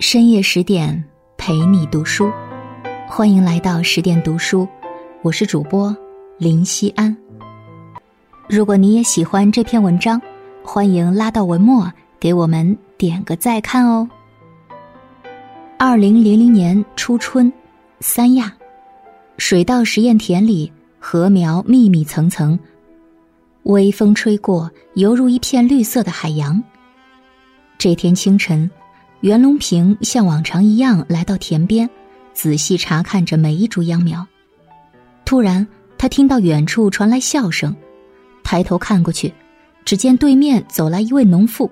深夜十点陪你读书，欢迎来到十点读书，我是主播林希安。如果你也喜欢这篇文章，欢迎拉到文末给我们点个再看哦。二零零零年初春，三亚水稻实验田里，禾苗密密层层，微风吹过，犹如一片绿色的海洋。这天清晨。袁隆平像往常一样来到田边，仔细查看着每一株秧苗。突然，他听到远处传来笑声，抬头看过去，只见对面走来一位农妇，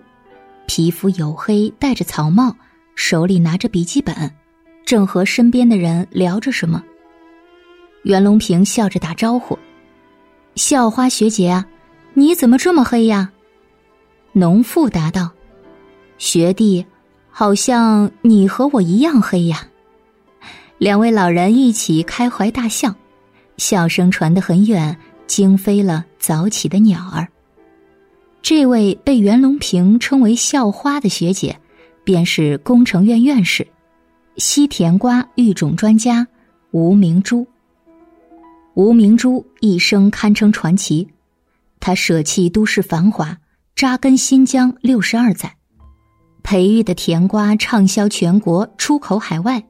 皮肤黝黑，戴着草帽，手里拿着笔记本，正和身边的人聊着什么。袁隆平笑着打招呼：“校花学姐啊，你怎么这么黑呀？”农妇答道：“学弟。”好像你和我一样黑呀！两位老人一起开怀大笑，笑声传得很远，惊飞了早起的鸟儿。这位被袁隆平称为“校花”的学姐，便是工程院院士、西甜瓜育种专家吴明珠。吴明珠一生堪称传奇，他舍弃都市繁华，扎根新疆六十二载。培育的甜瓜畅销全国，出口海外，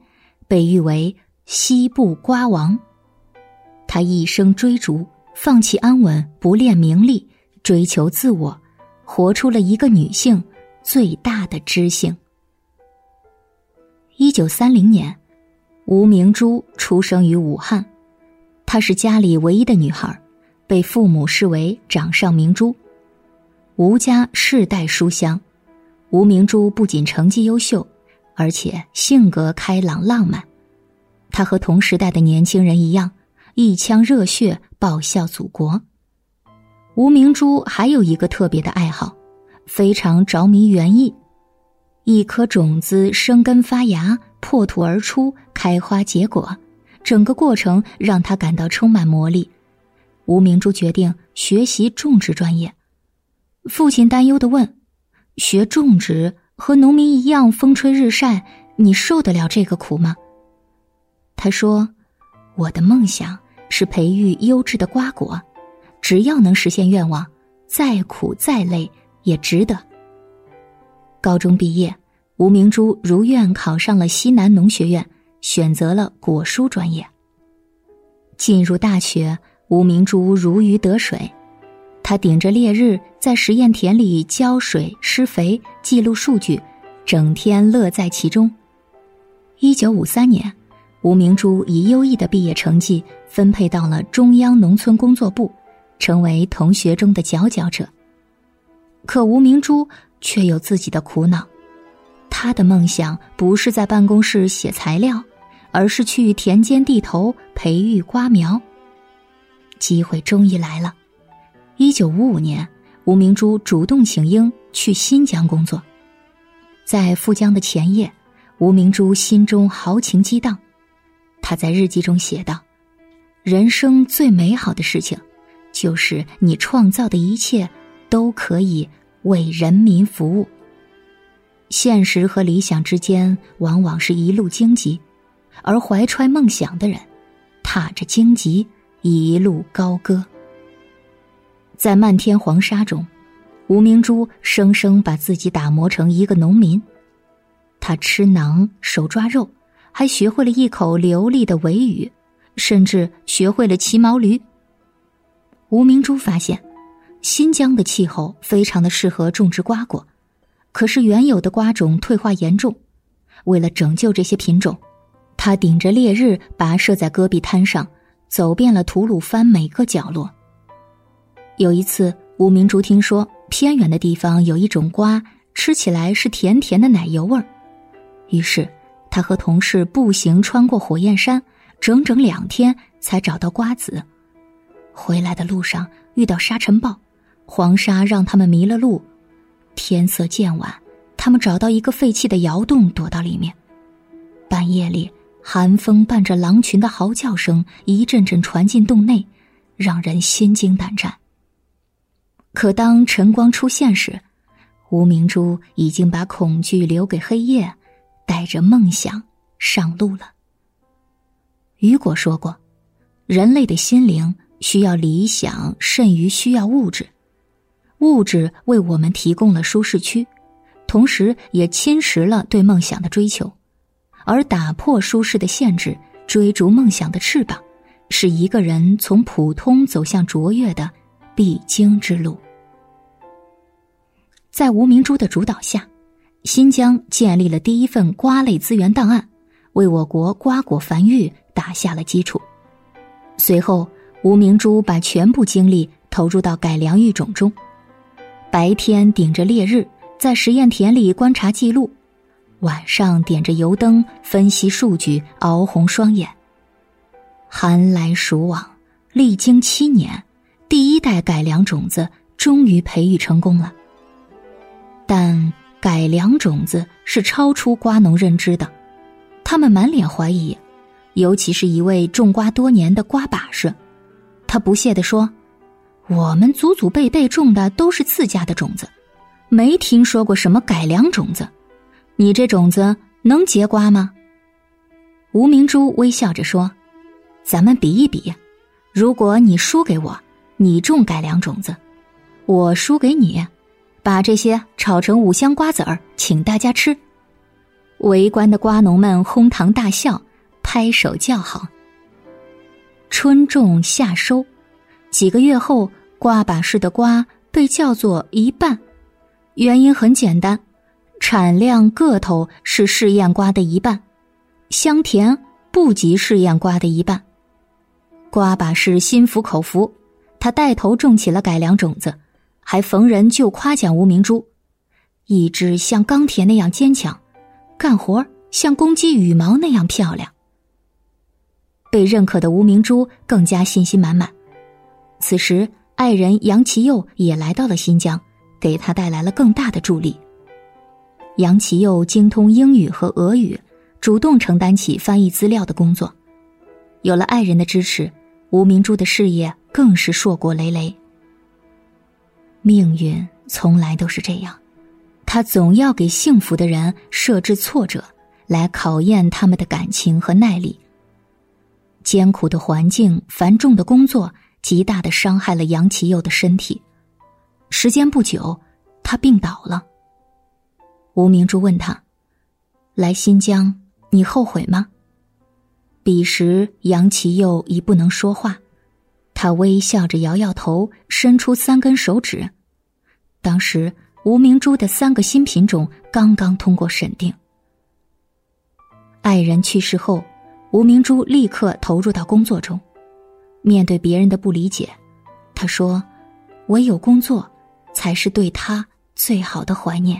被誉为“西部瓜王”。他一生追逐，放弃安稳，不恋名利，追求自我，活出了一个女性最大的知性。一九三零年，吴明珠出生于武汉，她是家里唯一的女孩，被父母视为掌上明珠。吴家世代书香。吴明珠不仅成绩优秀，而且性格开朗浪漫。她和同时代的年轻人一样，一腔热血报效祖国。吴明珠还有一个特别的爱好，非常着迷园艺。一颗种子生根发芽，破土而出，开花结果，整个过程让他感到充满魔力。吴明珠决定学习种植专业。父亲担忧的问。学种植和农民一样风吹日晒，你受得了这个苦吗？他说：“我的梦想是培育优质的瓜果，只要能实现愿望，再苦再累也值得。”高中毕业，吴明珠如愿考上了西南农学院，选择了果蔬专业。进入大学，吴明珠如鱼得水。他顶着烈日在实验田里浇水、施肥、记录数据，整天乐在其中。一九五三年，吴明珠以优异的毕业成绩分配到了中央农村工作部，成为同学中的佼佼者。可吴明珠却有自己的苦恼，他的梦想不是在办公室写材料，而是去田间地头培育瓜苗。机会终于来了。一九五五年，吴明珠主动请缨去新疆工作。在赴疆的前夜，吴明珠心中豪情激荡。他在日记中写道：“人生最美好的事情，就是你创造的一切都可以为人民服务。”现实和理想之间，往往是一路荆棘，而怀揣梦想的人，踏着荆棘一路高歌。在漫天黄沙中，吴明珠生生把自己打磨成一个农民。他吃馕，手抓肉，还学会了一口流利的维语，甚至学会了骑毛驴。吴明珠发现，新疆的气候非常的适合种植瓜果，可是原有的瓜种退化严重。为了拯救这些品种，他顶着烈日跋涉在戈壁滩上，走遍了吐鲁番每个角落。有一次，吴明珠听说偏远的地方有一种瓜，吃起来是甜甜的奶油味儿，于是他和同事步行穿过火焰山，整整两天才找到瓜子。回来的路上遇到沙尘暴，黄沙让他们迷了路。天色渐晚，他们找到一个废弃的窑洞，躲到里面。半夜里，寒风伴着狼群的嚎叫声一阵阵传进洞内，让人心惊胆战。可当晨光出现时，吴明珠已经把恐惧留给黑夜，带着梦想上路了。雨果说过：“人类的心灵需要理想甚于需要物质，物质为我们提供了舒适区，同时也侵蚀了对梦想的追求。而打破舒适的限制，追逐梦想的翅膀，是一个人从普通走向卓越的必经之路。”在吴明珠的主导下，新疆建立了第一份瓜类资源档案，为我国瓜果繁育。打下了基础。随后，吴明珠把全部精力投入到改良育种中，白天顶着烈日在实验田里观察记录，晚上点着油灯分析数据，熬红双眼。寒来暑往，历经七年，第一代改良种子终于培育成功了。但改良种子是超出瓜农认知的，他们满脸怀疑。尤其是一位种瓜多年的瓜把式，他不屑地说：“我们祖祖辈辈种的都是自家的种子，没听说过什么改良种子。你这种子能结瓜吗？”吴明珠微笑着说：“咱们比一比，如果你输给我，你种改良种子；我输给你，把这些炒成五香瓜子儿，请大家吃。”围观的瓜农们哄堂大笑。拍手叫好。春种夏收，几个月后，瓜把式的瓜被叫做一半，原因很简单，产量个头是试验瓜的一半，香甜不及试验瓜的一半。瓜把式心服口服，他带头种起了改良种子，还逢人就夸奖吴明珠，意志像钢铁那样坚强，干活像公鸡羽毛那样漂亮。被认可的吴明珠更加信心满满。此时，爱人杨其佑也来到了新疆，给他带来了更大的助力。杨其佑精通英语和俄语，主动承担起翻译资料的工作。有了爱人的支持，吴明珠的事业更是硕果累累。命运从来都是这样，他总要给幸福的人设置挫折，来考验他们的感情和耐力。艰苦的环境、繁重的工作，极大的伤害了杨其佑的身体。时间不久，他病倒了。吴明珠问他：“来新疆，你后悔吗？”彼时，杨其佑已不能说话，他微笑着摇摇头，伸出三根手指。当时，吴明珠的三个新品种刚刚通过审定。爱人去世后。吴明珠立刻投入到工作中，面对别人的不理解，他说：“唯有工作，才是对他最好的怀念。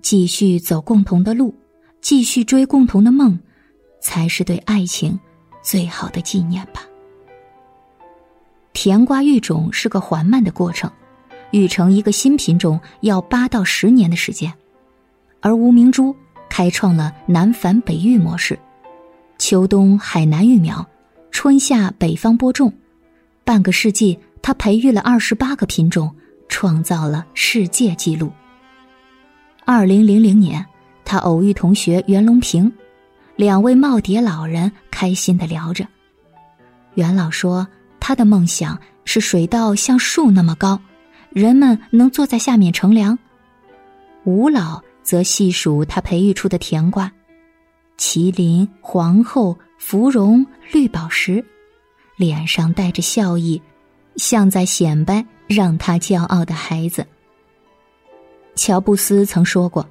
继续走共同的路，继续追共同的梦，才是对爱情最好的纪念吧。”甜瓜育种是个缓慢的过程，育成一个新品种要八到十年的时间，而吴明珠开创了南繁北育模式。秋冬海南育苗，春夏北方播种，半个世纪，他培育了二十八个品种，创造了世界纪录。二零零零年，他偶遇同学袁隆平，两位耄耋老人开心的聊着。袁老说，他的梦想是水稻像树那么高，人们能坐在下面乘凉。吴老则细数他培育出的甜瓜。麒麟、皇后、芙蓉、绿宝石，脸上带着笑意，像在显摆让他骄傲的孩子。乔布斯曾说过：“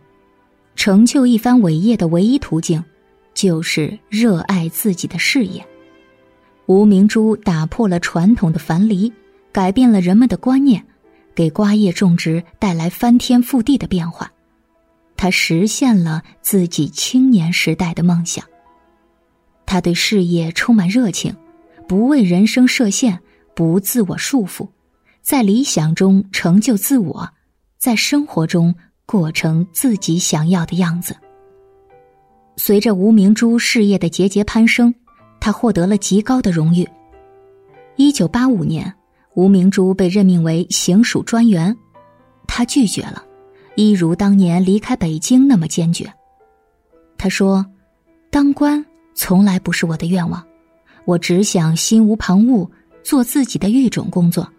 成就一番伟业的唯一途径，就是热爱自己的事业。”吴明珠打破了传统的樊篱，改变了人们的观念，给瓜叶种植带来翻天覆地的变化。他实现了自己青年时代的梦想。他对事业充满热情，不为人生设限，不自我束缚，在理想中成就自我，在生活中过成自己想要的样子。随着吴明珠事业的节节攀升，他获得了极高的荣誉。一九八五年，吴明珠被任命为行署专员，他拒绝了。一如当年离开北京那么坚决，他说：“当官从来不是我的愿望，我只想心无旁骛，做自己的育种工作。”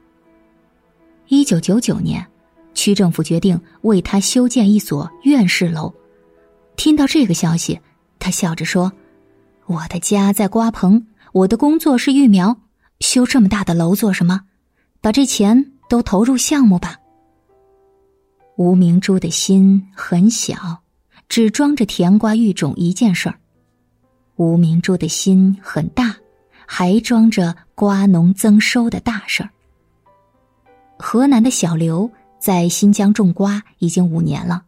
一九九九年，区政府决定为他修建一所院士楼。听到这个消息，他笑着说：“我的家在瓜棚，我的工作是育苗，修这么大的楼做什么？把这钱都投入项目吧。”吴明珠的心很小，只装着甜瓜育种一件事儿；吴明珠的心很大，还装着瓜农增收的大事儿。河南的小刘在新疆种瓜已经五年了。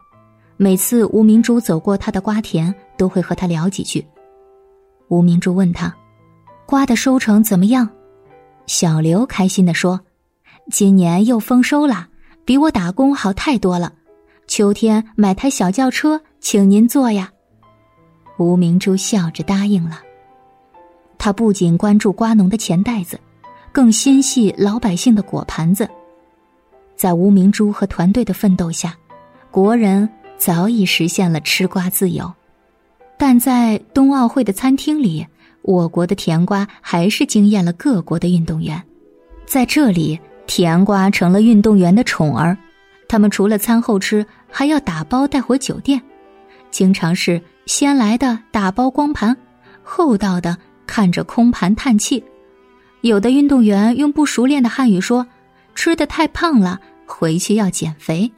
每次吴明珠走过他的瓜田，都会和他聊几句。吴明珠问他：“瓜的收成怎么样？”小刘开心的说：“今年又丰收了，比我打工好太多了。秋天买台小轿车，请您坐呀。”吴明珠笑着答应了。他不仅关注瓜农的钱袋子，更心系老百姓的果盘子。在吴明珠和团队的奋斗下，国人。早已实现了吃瓜自由，但在冬奥会的餐厅里，我国的甜瓜还是惊艳了各国的运动员。在这里，甜瓜成了运动员的宠儿，他们除了餐后吃，还要打包带回酒店，经常是先来的打包光盘，后到的看着空盘叹气。有的运动员用不熟练的汉语说：“吃的太胖了，回去要减肥。”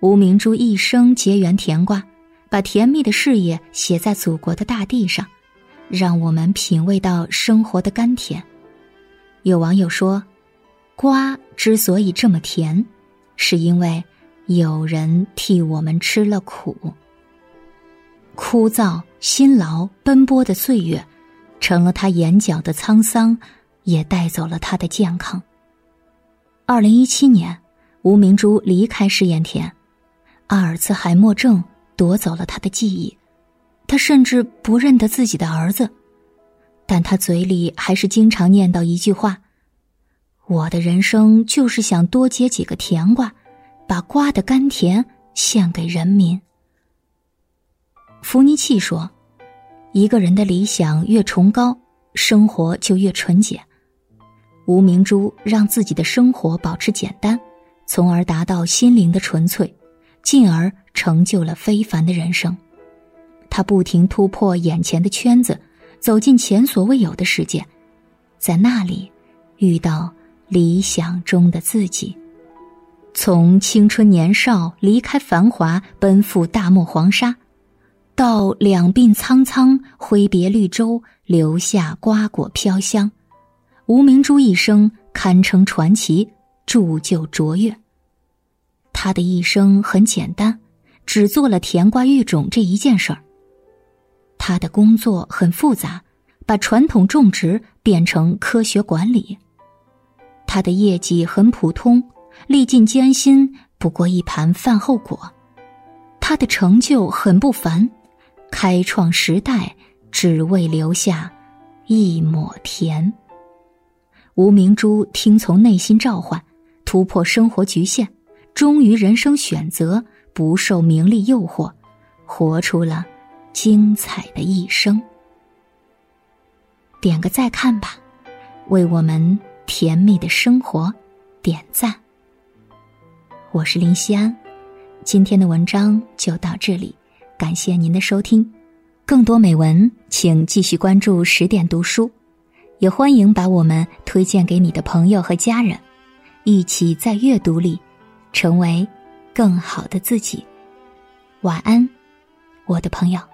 吴明珠一生结缘甜瓜，把甜蜜的事业写在祖国的大地上，让我们品味到生活的甘甜。有网友说，瓜之所以这么甜，是因为有人替我们吃了苦。枯燥、辛劳、奔波的岁月，成了他眼角的沧桑，也带走了他的健康。二零一七年，吴明珠离开试验田。阿尔茨海默症夺走了他的记忆，他甚至不认得自己的儿子，但他嘴里还是经常念叨一句话：“我的人生就是想多结几个甜瓜，把瓜的甘甜献给人民。”伏尼契说：“一个人的理想越崇高，生活就越纯洁。”吴明珠让自己的生活保持简单，从而达到心灵的纯粹。进而成就了非凡的人生。他不停突破眼前的圈子，走进前所未有的世界，在那里遇到理想中的自己。从青春年少离开繁华，奔赴大漠黄沙，到两鬓苍苍挥别绿洲，留下瓜果飘香，吴明珠一生堪称传奇，铸就卓越。他的一生很简单，只做了甜瓜育种这一件事儿。他的工作很复杂，把传统种植变成科学管理。他的业绩很普通，历尽艰辛不过一盘饭后果。他的成就很不凡，开创时代只为留下一抹甜。吴明珠听从内心召唤，突破生活局限。忠于人生选择，不受名利诱惑，活出了精彩的一生。点个再看吧，为我们甜蜜的生活点赞。我是林夕安，今天的文章就到这里，感谢您的收听。更多美文，请继续关注十点读书，也欢迎把我们推荐给你的朋友和家人，一起在阅读里。成为更好的自己。晚安，我的朋友。